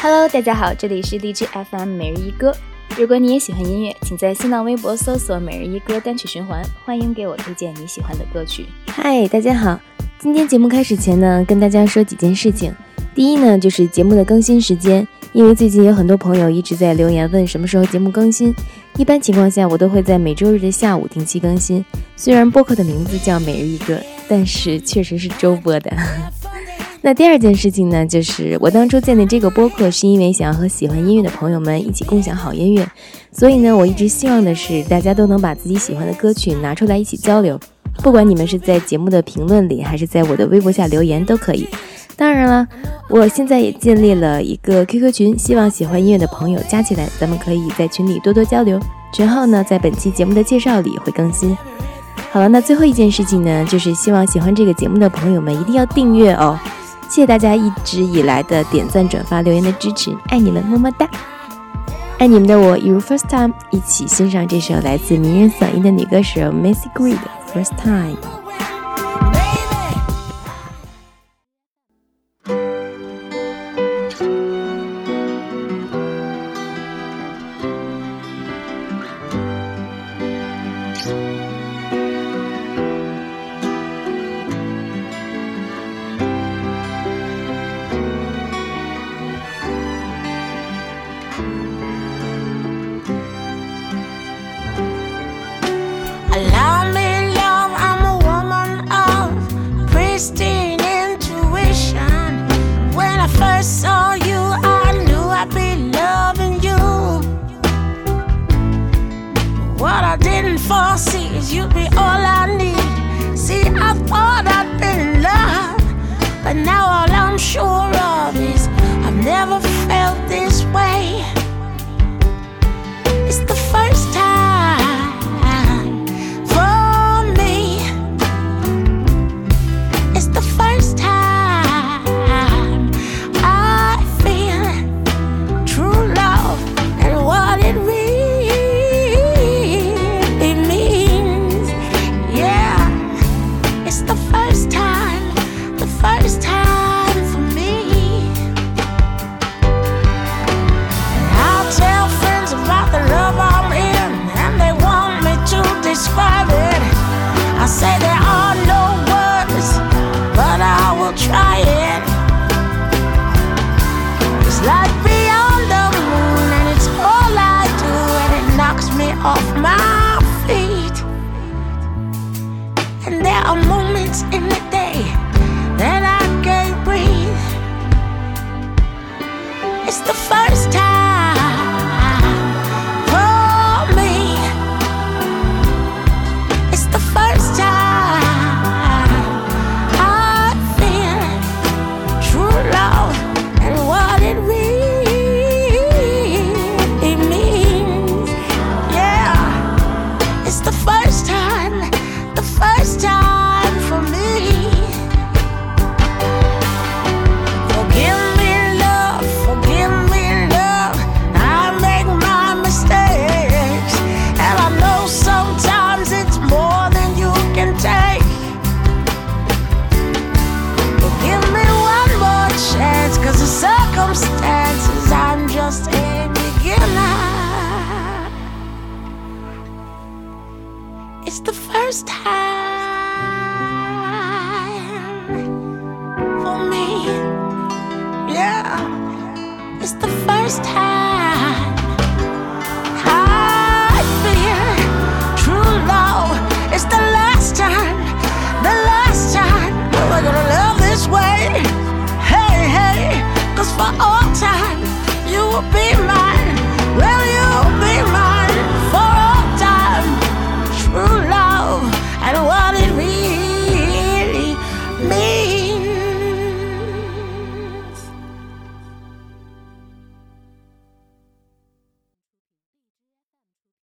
Hello，大家好，这里是荔枝 FM 每日一歌。如果你也喜欢音乐，请在新浪微博搜索“每日一歌”单曲循环，欢迎给我推荐你喜欢的歌曲。嗨，大家好，今天节目开始前呢，跟大家说几件事情。第一呢，就是节目的更新时间，因为最近有很多朋友一直在留言问什么时候节目更新。一般情况下，我都会在每周日的下午定期更新。虽然播客的名字叫“每日一歌”，但是确实是周播的。那第二件事情呢，就是我当初建立这个播客，是因为想要和喜欢音乐的朋友们一起共享好音乐，所以呢，我一直希望的是大家都能把自己喜欢的歌曲拿出来一起交流，不管你们是在节目的评论里，还是在我的微博下留言都可以。当然了，我现在也建立了一个 QQ 群，希望喜欢音乐的朋友加起来，咱们可以在群里多多交流。群号呢，在本期节目的介绍里会更新。好了，那最后一件事情呢，就是希望喜欢这个节目的朋友们一定要订阅哦。谢谢大家一直以来的点赞、转发、留言的支持，爱你们，么么哒！爱你们的我，一如 first time，一起欣赏这首来自迷人嗓音的女歌手 Macy Greed first Time。You'd be all I need. See, I thought I'd been in love, but now all I'm sure of is off my feet. And there are moments in the day that I can't breathe. It's the first time. It's the first time for me. Yeah, it's the first time